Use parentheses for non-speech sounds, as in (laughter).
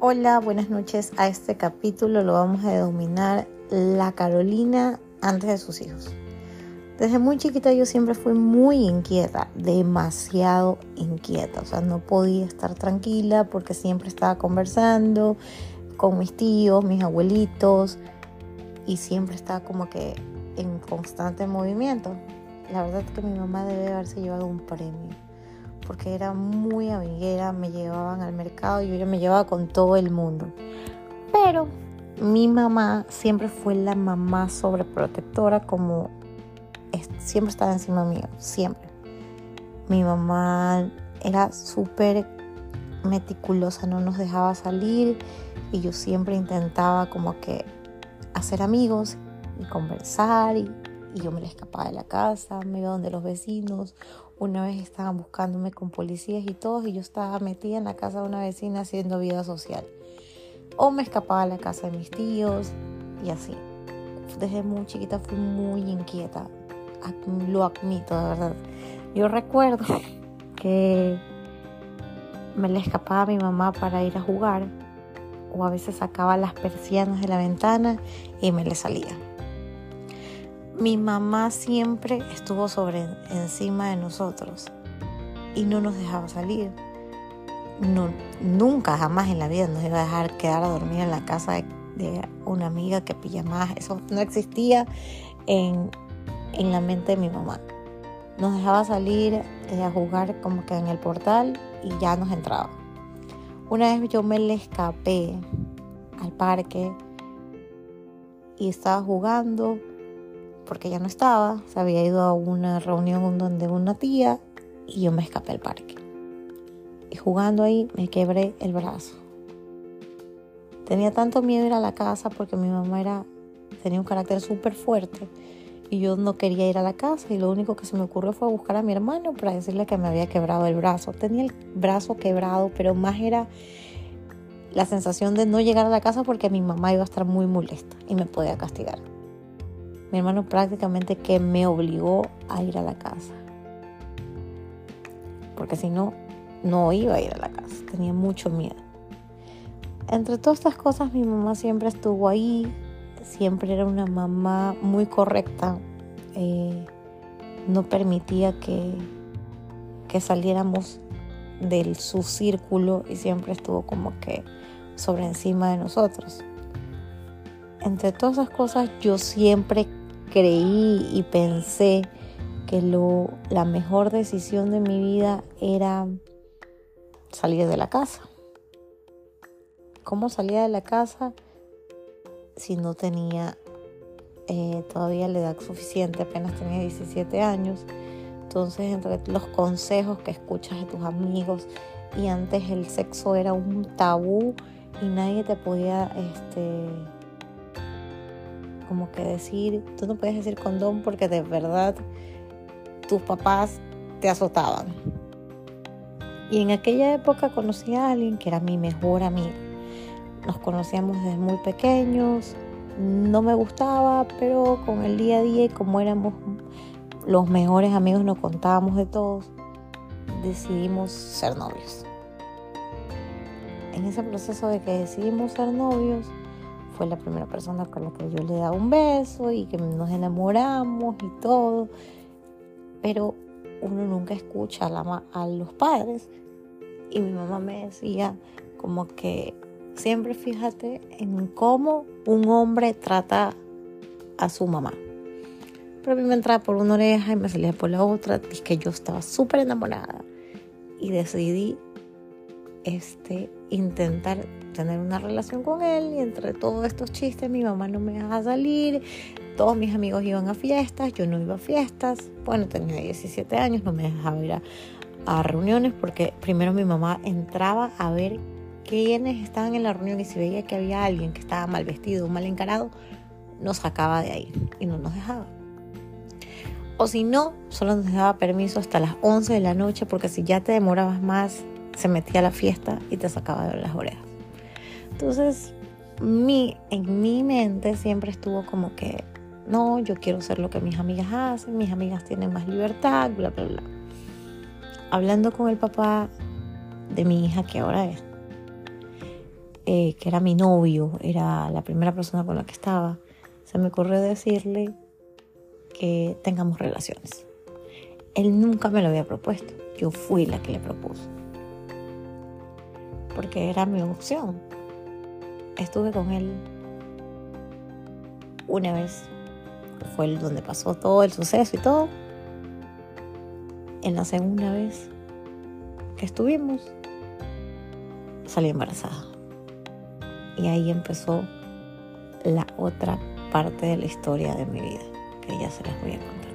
Hola, buenas noches. A este capítulo lo vamos a denominar La Carolina antes de sus hijos. Desde muy chiquita yo siempre fui muy inquieta, demasiado inquieta. O sea, no podía estar tranquila porque siempre estaba conversando con mis tíos, mis abuelitos y siempre estaba como que en constante movimiento. La verdad es que mi mamá debe haberse llevado un premio porque era muy amiguera, me llevaban al mercado y yo me llevaba con todo el mundo. Pero mi mamá siempre fue la mamá sobreprotectora, como siempre estaba encima mío, siempre. Mi mamá era súper meticulosa, no nos dejaba salir y yo siempre intentaba como que hacer amigos y conversar y, y yo me la escapaba de la casa, me iba donde los vecinos una vez estaban buscándome con policías y todos y yo estaba metida en la casa de una vecina haciendo vida social. O me escapaba a la casa de mis tíos y así. Desde muy chiquita fui muy inquieta. Lo admito, de verdad. Yo recuerdo (laughs) que me le escapaba a mi mamá para ir a jugar o a veces sacaba las persianas de la ventana y me le salía mi mamá siempre estuvo sobre encima de nosotros y no nos dejaba salir. Nunca, jamás en la vida nos iba a dejar quedar a dormir en la casa de, una amiga que pilla más. Eso no existía en, en, la mente de mi mamá. Nos dejaba salir eh, a jugar como que en el portal y ya nos entraba. Una vez yo me le escapé al parque y estaba jugando porque ya no estaba, se había ido a una reunión donde una tía y yo me escapé al parque. Y jugando ahí me quebré el brazo. Tenía tanto miedo ir a la casa porque mi mamá era, tenía un carácter súper fuerte y yo no quería ir a la casa y lo único que se me ocurrió fue buscar a mi hermano para decirle que me había quebrado el brazo. Tenía el brazo quebrado, pero más era la sensación de no llegar a la casa porque mi mamá iba a estar muy molesta y me podía castigar. Mi hermano prácticamente que me obligó a ir a la casa. Porque si no, no iba a ir a la casa. Tenía mucho miedo. Entre todas estas cosas, mi mamá siempre estuvo ahí. Siempre era una mamá muy correcta. Eh, no permitía que, que saliéramos de su círculo y siempre estuvo como que sobre encima de nosotros. Entre todas esas cosas, yo siempre creí y pensé que lo, la mejor decisión de mi vida era salir de la casa. ¿Cómo salía de la casa si no tenía eh, todavía la edad suficiente? Apenas tenía 17 años. Entonces, entre los consejos que escuchas de tus amigos, y antes el sexo era un tabú y nadie te podía este, como que decir, tú no puedes decir condón porque de verdad tus papás te azotaban. Y en aquella época conocí a alguien que era mi mejor amigo. Nos conocíamos desde muy pequeños, no me gustaba, pero con el día a día y como éramos los mejores amigos, nos contábamos de todos, decidimos ser novios. En ese proceso de que decidimos ser novios, fue la primera persona con la que yo le daba un beso y que nos enamoramos y todo. Pero uno nunca escucha a, los padres. Y mi mamá me decía como que siempre fíjate en cómo un hombre trata a su mamá. Pero a mí me entraba por una oreja y me salía por la otra. Y que yo estaba súper enamorada. Y decidí este, intentar tener una relación con él y entre todos estos chistes mi mamá no me dejaba salir, todos mis amigos iban a fiestas, yo no iba a fiestas, bueno, tenía 17 años, no me dejaba ir a, reuniones porque primero mi mamá entraba a ver quiénes estaban en la reunión y si veía que había alguien que estaba mal vestido mal encarado, nos sacaba de ahí y no nos dejaba. O si no, solo nos daba permiso hasta las 11 de la noche porque si ya te demorabas más se metía a la fiesta y te sacaba de las orejas. Entonces, mi, en mi mente siempre estuvo como que, no, yo quiero ser lo que mis amigas hacen, mis amigas tienen más libertad, bla, bla, bla. Hablando con el papá de mi hija, que ahora es, eh, que era mi novio, era la primera persona con la que estaba, se me ocurrió decirle que tengamos relaciones. Él nunca me lo había propuesto, yo fui la que le propuso. Porque era mi opción. Estuve con él una vez, fue el donde pasó todo el suceso y todo. En la segunda vez que estuvimos, salí embarazada. Y ahí empezó la otra parte de la historia de mi vida, que ya se las voy a contar.